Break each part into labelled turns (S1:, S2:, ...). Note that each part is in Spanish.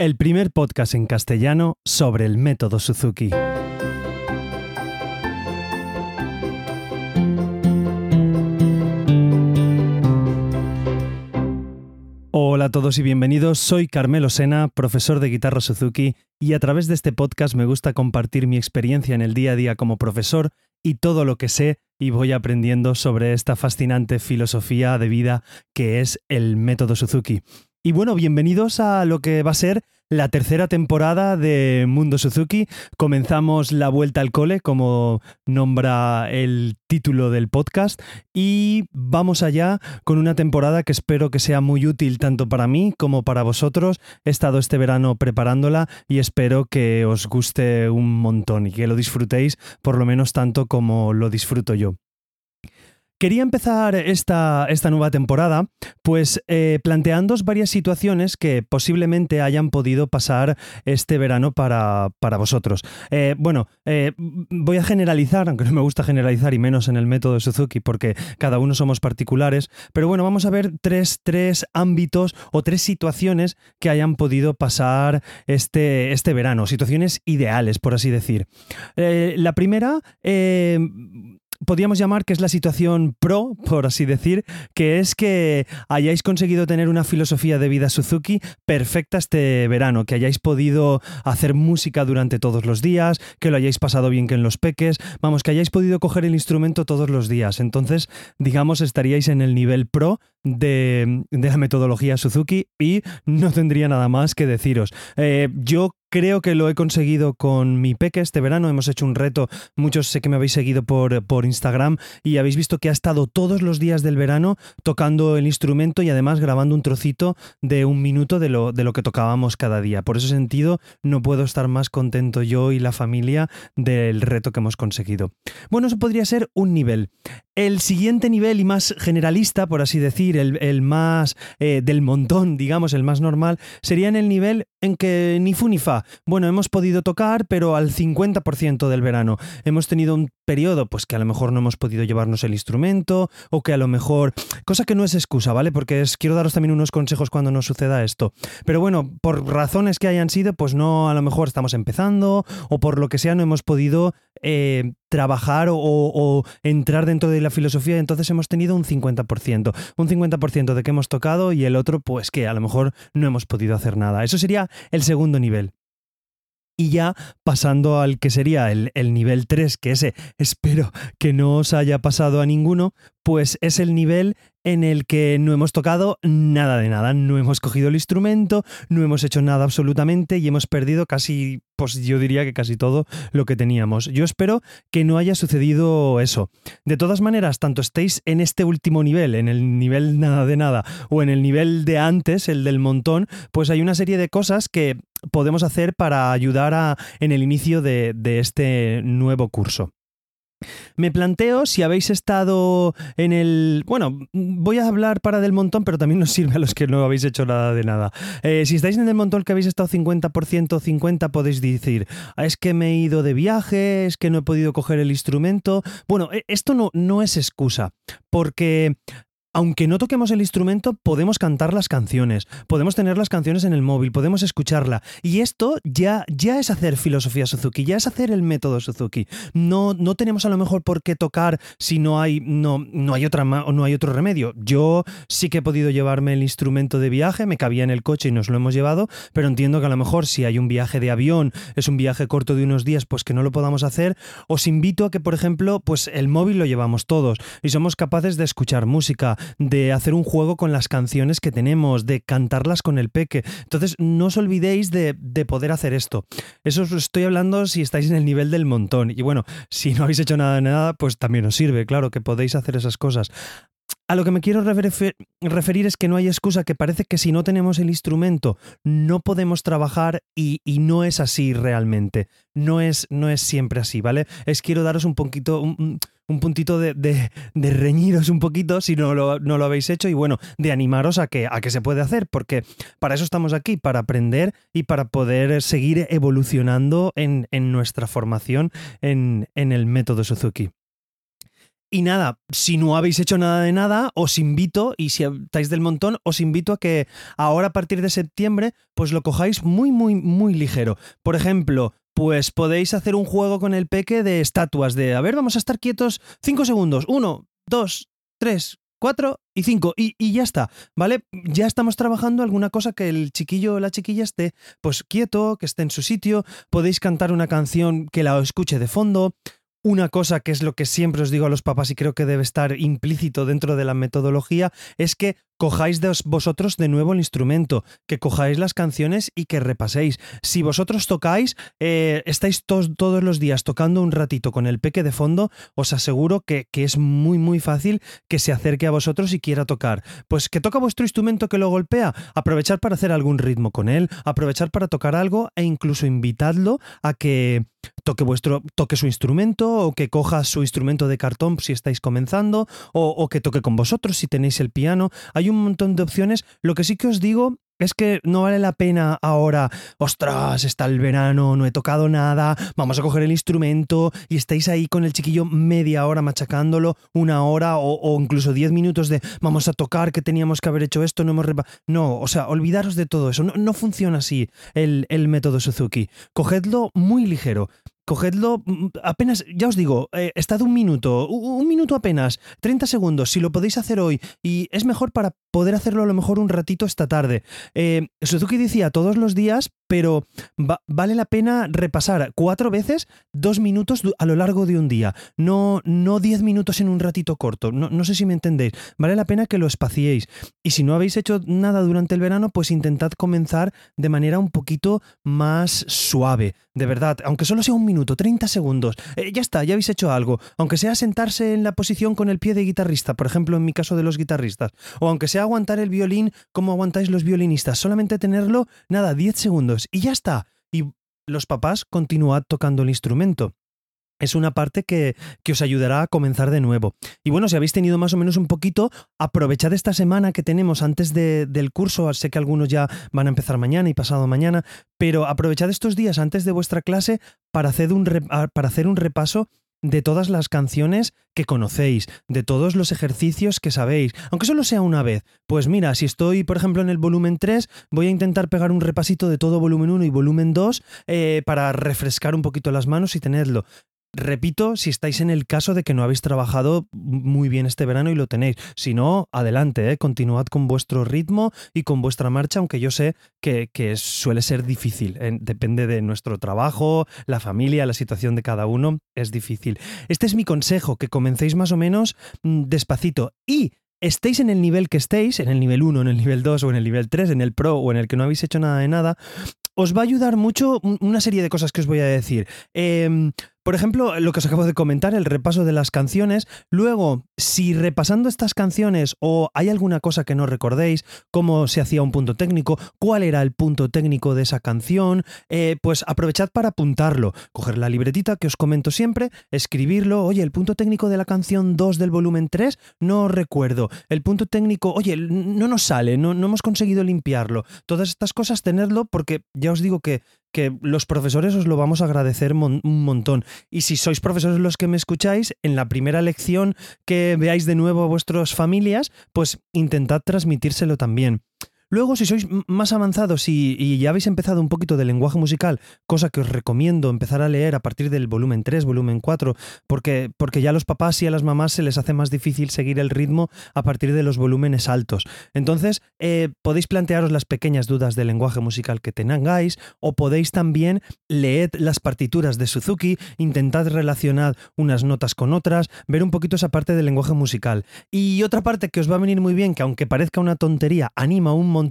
S1: el primer podcast en castellano sobre el método Suzuki. Hola a todos y bienvenidos, soy Carmelo Sena, profesor de guitarra Suzuki, y a través de este podcast me gusta compartir mi experiencia en el día a día como profesor y todo lo que sé y voy aprendiendo sobre esta fascinante filosofía de vida que es el método Suzuki. Y bueno, bienvenidos a lo que va a ser la tercera temporada de Mundo Suzuki. Comenzamos la vuelta al cole, como nombra el título del podcast, y vamos allá con una temporada que espero que sea muy útil tanto para mí como para vosotros. He estado este verano preparándola y espero que os guste un montón y que lo disfrutéis por lo menos tanto como lo disfruto yo. Quería empezar esta, esta nueva temporada pues eh, varias situaciones que posiblemente hayan podido pasar este verano para, vosotros. Eh, bueno, eh, voy a generalizar, aunque no me gusta generalizar y menos en el método Suzuki porque cada uno somos particulares, pero bueno, vamos a ver tres, tres ámbitos o tres situaciones que hayan podido pasar este, este verano, situaciones ideales, por así decir. la primera podríamos llamar que es la situación pro, por así decir, que es que hayáis conseguido tener una filosofía de vida Suzuki perfecta este verano, que hayáis podido hacer música durante todos los días, que lo hayáis pasado bien que en los peques, vamos, que hayáis podido coger el instrumento todos los días. Entonces, digamos, estaríais en el nivel pro de, la metodología Suzuki y no tendría nada más que deciros. Eh, yo creo que lo he conseguido con mi peque este verano. Hemos hecho un reto. Muchos sé que me habéis seguido por, por Instagram y habéis visto que ha estado todos los días del verano tocando el instrumento y además grabando un trocito de un minuto de lo, de lo que tocábamos cada día. Por ese sentido, no puedo estar más contento yo y la familia del reto que hemos conseguido. Bueno, eso podría ser un nivel. El siguiente nivel y más generalista, por así decir, el, más eh, del montón, digamos, el más normal, sería en el nivel en que ni fu ni fa. Bueno, hemos podido tocar, pero al 50% del verano. Hemos tenido un periodo, pues que a lo mejor no hemos podido llevarnos el instrumento, o que a lo mejor. Cosa que no es excusa, ¿vale? Porque es, quiero daros también unos consejos cuando nos suceda esto. Pero bueno, por razones que hayan sido, pues no, a lo mejor estamos empezando, o por lo que sea, no hemos podido eh, trabajar o, entrar dentro de la filosofía, entonces hemos tenido un 50%. Un 50% de que hemos tocado y el otro, pues que a lo mejor no hemos podido hacer nada. Eso sería el segundo nivel. Y ya pasando al que sería el, el, nivel 3, que ese espero que no os haya pasado a ninguno, pues es el nivel en el que no hemos tocado nada de nada, no hemos cogido el instrumento, no hemos hecho nada absolutamente y hemos perdido casi, pues yo diría que casi todo lo que teníamos. Yo espero que no haya sucedido eso. De todas maneras, tanto estéis en este último nivel, en el nivel nada de nada, o en el nivel de antes, el del montón, pues hay una serie de cosas que podemos hacer para ayudar a, en el inicio de, este nuevo curso. Me planteo si habéis estado en el... Bueno, voy a hablar para del montón, pero también nos sirve a los que no habéis hecho nada de nada. Eh, si estáis en el montón que habéis estado 50%, 50 podéis decir, ah, es que me he ido de viaje, es que no he podido coger el instrumento. Bueno, e, esto no, no es excusa, porque aunque no toquemos el instrumento, podemos cantar las canciones, podemos tener las canciones en el móvil, podemos escucharla. Y esto ya, ya es hacer filosofía Suzuki, ya es hacer el método Suzuki. No, no tenemos a lo mejor por qué tocar si no hay, no, no hay, otra, no hay otro remedio. Yo sí que he podido llevarme el instrumento de viaje, me cabía en el coche y nos lo hemos llevado, pero entiendo que a lo mejor si hay un viaje de avión, es un viaje corto de unos días, pues que no lo podamos hacer. Os invito a que, por ejemplo, pues el móvil lo llevamos todos y somos capaces de escuchar música de hacer un juego con las canciones que tenemos, de cantarlas con el peque. Entonces, no os olvidéis de, de poder hacer esto. Eso os estoy hablando si estáis en el nivel del montón. Y bueno, si no habéis hecho nada de nada, pues también os sirve, claro, que podéis hacer esas cosas. A lo que me quiero referir es que no hay excusa, que parece que si no tenemos el instrumento no podemos trabajar y, no es así realmente. No es, no es siempre así, ¿vale? Es quiero daros un poquito, un, puntito de, de, reñiros un poquito si no lo, no lo, habéis hecho y bueno, de animaros a que, a que se puede hacer, porque para eso estamos aquí, para aprender y para poder seguir evolucionando en, en nuestra formación en, en el método Suzuki. Y nada, si no habéis hecho nada de nada, os invito, y si estáis del montón, os invito a que ahora a partir de septiembre, pues lo cojáis muy, muy, muy ligero. Por ejemplo, pues podéis hacer un juego con el peque de estatuas, de, a ver, vamos a estar quietos 5 segundos, 1, 2, 3, 4 y 5 y, y, ya está, ¿vale? Ya estamos trabajando alguna cosa que el chiquillo o la chiquilla esté pues quieto, que esté en su sitio, podéis cantar una canción que la escuche de fondo, una cosa que es lo que siempre os digo a los papás y creo que debe estar implícito dentro de la metodología es que cojáis vosotros de nuevo el instrumento, que cojáis las canciones y que repaséis. Si vosotros tocáis, eh, estáis todos los días tocando un ratito con el peque de fondo, os aseguro que, que, es muy muy fácil que se acerque a vosotros y quiera tocar. Pues que toca vuestro instrumento que lo golpea, aprovechar para hacer algún ritmo con él, aprovechar para tocar algo e incluso invitadlo a que toque vuestro toque su instrumento o que coja su instrumento de cartón si estáis comenzando o, que toque con vosotros si tenéis el piano. Un montón de opciones. Lo que sí que os digo es que no vale la pena ahora, ostras, está el verano, no he tocado nada, vamos a coger el instrumento y estáis ahí con el chiquillo media hora machacándolo, una hora o, incluso diez minutos de vamos a tocar que teníamos que haber hecho esto, no hemos... No, o sea, olvidaros de todo eso, no, no funciona así el, el método Suzuki. Cogedlo muy ligero cogedlo mm, apenas, ya os digo, eh, estad un minuto, un minuto apenas, 30 segundos, si lo podéis hacer hoy, y es mejor para poder hacerlo a lo mejor un ratito esta tarde. Eh, Suzuki decía todos los días, pero vale la pena repasar cuatro veces dos minutos a lo largo de un día, no, no diez minutos en un ratito corto, no, no sé si me entendéis, vale la pena que lo espaciéis. Y si no habéis hecho nada durante el verano, pues intentad comenzar de manera un poquito más suave, de verdad, aunque solo sea un minuto, 30 segundos, eh, ya está, ya habéis hecho algo, aunque sea sentarse en la posición con el pie de guitarrista, por ejemplo en mi caso de los guitarristas, o aunque sea aguantar el violín como aguantáis los violinistas, solamente tenerlo, nada, 10 segundos y ya está. Y los papás continúan tocando el instrumento es una parte que, que, os ayudará a comenzar de nuevo. Y bueno, si habéis tenido más o menos un poquito, aprovechad esta semana que tenemos antes de, del curso. Sé que algunos ya van a empezar mañana y pasado mañana, pero aprovechad estos días antes de vuestra clase para hacer un, para hacer un repaso de todas las canciones que conocéis, de todos los ejercicios que sabéis, aunque solo sea una vez. Pues mira, si estoy, por ejemplo, en el volumen 3, voy a intentar pegar un repasito de todo volumen 1 y volumen 2 eh, para refrescar un poquito las manos y tenerlo. Repito, si estáis en el caso de que no habéis trabajado muy bien este verano y lo tenéis. Si no, adelante, ¿eh? continuad con vuestro ritmo y con vuestra marcha, aunque yo sé que, suele ser difícil. ¿eh? Depende de nuestro trabajo, la familia, la situación de cada uno. Es difícil. Este es mi consejo, que comencéis más o menos mm, despacito. Y estéis en el nivel que estéis, en el nivel 1, en el nivel 2 o en el nivel 3, en el pro o en el que no habéis hecho nada de nada, os va a ayudar mucho una serie de cosas que os voy a decir. Eh, por ejemplo, lo que os acabo de comentar, el repaso de las canciones. Luego, si repasando estas canciones o hay alguna cosa que no recordéis, cómo se hacía un punto técnico, cuál era el punto técnico de esa canción, eh, pues aprovechad para apuntarlo. Coger la libretita que os comento siempre, escribirlo. Oye, el punto técnico de la canción 2 del volumen 3, no recuerdo. El punto técnico, oye, no nos sale, no, no hemos conseguido limpiarlo. Todas estas cosas, tenerlo porque ya os digo que que los profesores os lo vamos a agradecer un montón. Y si sois profesores los que me escucháis, en la primera lección que veáis de nuevo a vuestras familias, pues intentad transmitírselo también. Luego, si sois más avanzados y, ya habéis empezado un poquito de lenguaje musical, cosa que os recomiendo empezar a leer a partir del volumen 3, volumen 4, porque, porque ya a los papás y a las mamás se les hace más difícil seguir el ritmo a partir de los volúmenes altos. Entonces, eh, podéis plantearos las pequeñas dudas del lenguaje musical que tengáis, o podéis también leer las partituras de Suzuki, intentad relacionar unas notas con otras, ver un poquito esa parte del lenguaje musical. Y otra parte que os va a venir muy bien, que aunque parezca una tontería, anima un montón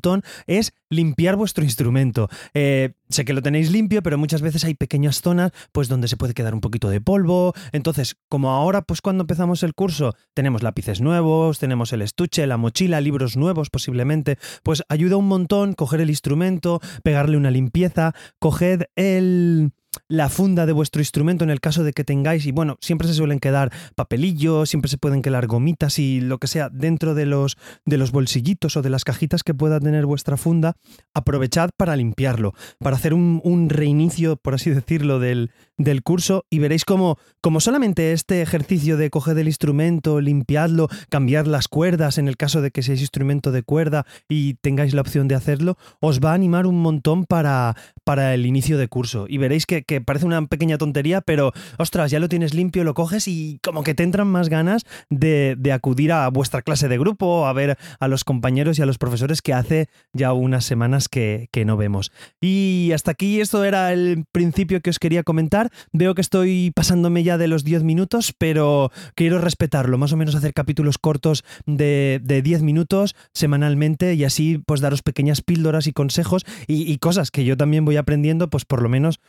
S1: es limpiar vuestro instrumento. Eh, sé que lo tenéis limpio, pero muchas veces hay pequeñas zonas pues donde se puede quedar un poquito de polvo. Entonces, como ahora pues cuando empezamos el curso tenemos lápices nuevos, tenemos el estuche, la mochila, libros nuevos posiblemente, pues ayuda un montón coger el instrumento, pegarle una limpieza, coged el la funda de vuestro instrumento en el caso de que tengáis, y bueno, siempre se suelen quedar papelillos, siempre se pueden quedar gomitas y lo que sea dentro de los, de los bolsillitos o de las cajitas que pueda tener vuestra funda, aprovechad para limpiarlo, para hacer un, reinicio, por así decirlo, del, del curso y veréis como, como solamente este ejercicio de coger el instrumento, limpiadlo, cambiar las cuerdas en el caso de que seáis instrumento de cuerda y tengáis la opción de hacerlo, os va a animar un montón para, para el inicio de curso. Y veréis que, parece una pequeña tontería, pero ostras, ya lo tienes limpio, lo coges y como que te entran más ganas de, acudir a vuestra clase de grupo, a ver a los compañeros y a los profesores que hace ya unas semanas que, que no vemos. Y hasta aquí esto era el principio que os quería comentar. Veo que estoy pasándome ya de los 10 minutos, pero quiero respetarlo, más o menos hacer capítulos cortos de, de 10 minutos semanalmente y así pues daros pequeñas píldoras y consejos y, cosas que yo también voy aprendiendo, pues por lo menos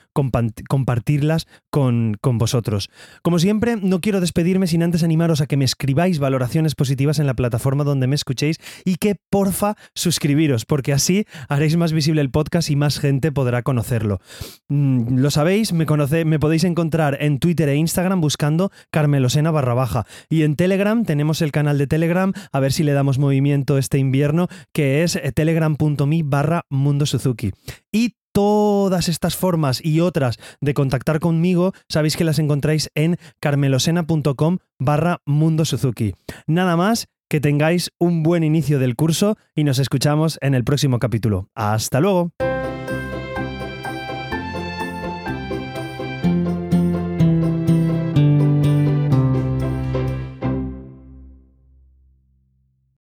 S1: compartirlas con, con vosotros. Como siempre, no quiero despedirme sin antes animaros a que me escribáis valoraciones positivas en la plataforma donde me escuchéis y que porfa suscribiros, porque así haréis más visible el podcast y más gente podrá conocerlo. Mm, lo sabéis, me conocéis me podéis encontrar en Twitter e Instagram buscando Carmelosena barra baja. Y en Telegram tenemos el canal de Telegram, a ver si le damos movimiento este invierno, que es telegram.me barra Mundo Suzuki. Y todas estas formas y otras de contactar conmigo, sabéis que las encontráis en carmelosena.com barra Mundo Suzuki. Nada más, que tengáis un buen inicio del curso y nos escuchamos en el próximo capítulo. Hasta luego.